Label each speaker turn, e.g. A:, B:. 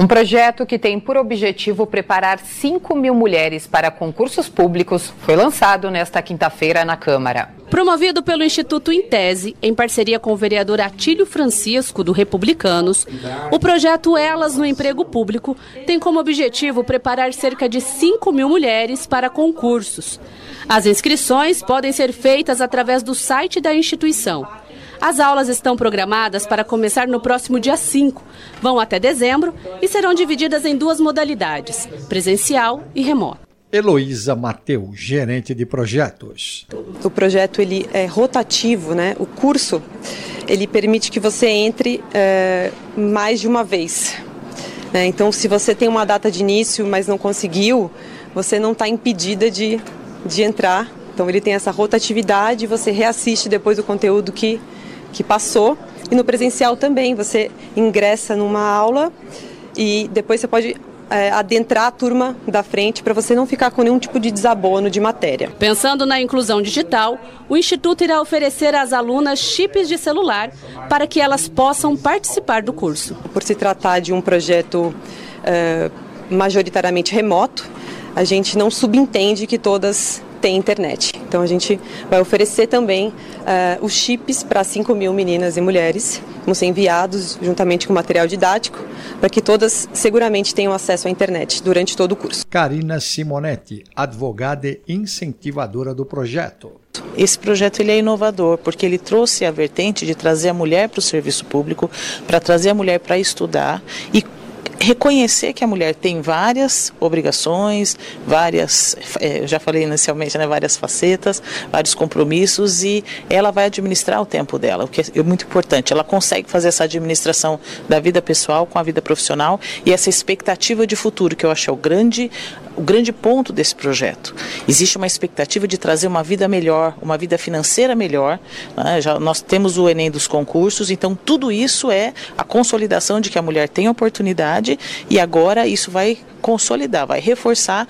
A: Um projeto que tem por objetivo preparar 5 mil mulheres para concursos públicos foi lançado nesta quinta-feira na Câmara.
B: Promovido pelo Instituto Intese, em parceria com o vereador Atílio Francisco, do Republicanos, o projeto Elas no Emprego Público tem como objetivo preparar cerca de 5 mil mulheres para concursos. As inscrições podem ser feitas através do site da instituição. As aulas estão programadas para começar no próximo dia 5, vão até dezembro e serão divididas em duas modalidades, presencial e remoto.
C: Heloísa Mateu, gerente de projetos.
D: O projeto ele é rotativo, né? O curso ele permite que você entre é, mais de uma vez. Né? Então, se você tem uma data de início, mas não conseguiu, você não está impedida de, de entrar. Então, ele tem essa rotatividade. Você reassiste depois o conteúdo que que passou. E no presencial também, você ingressa numa aula e depois você pode é, adentrar a turma da frente para você não ficar com nenhum tipo de desabono de matéria.
B: Pensando na inclusão digital, o Instituto irá oferecer às alunas chips de celular para que elas possam participar do curso.
D: Por se tratar de um projeto é, majoritariamente remoto, a gente não subentende que todas tem internet. Então a gente vai oferecer também uh, os chips para 5 mil meninas e mulheres, vão ser enviados juntamente com material didático, para que todas seguramente tenham acesso à internet durante todo o curso.
C: Karina Simonetti, advogada e incentivadora do projeto.
E: Esse projeto ele é inovador porque ele trouxe a vertente de trazer a mulher para o serviço público, para trazer a mulher para estudar e reconhecer que a mulher tem várias obrigações, várias, é, já falei inicialmente, né, várias facetas, vários compromissos e ela vai administrar o tempo dela, o que é muito importante. Ela consegue fazer essa administração da vida pessoal com a vida profissional e essa expectativa de futuro, que eu acho é o grande, o grande ponto desse projeto. Existe uma expectativa de trazer uma vida melhor, uma vida financeira melhor. Né? Já, nós temos o Enem dos concursos, então tudo isso é a consolidação de que a mulher tem oportunidade e agora isso vai consolidar, vai reforçar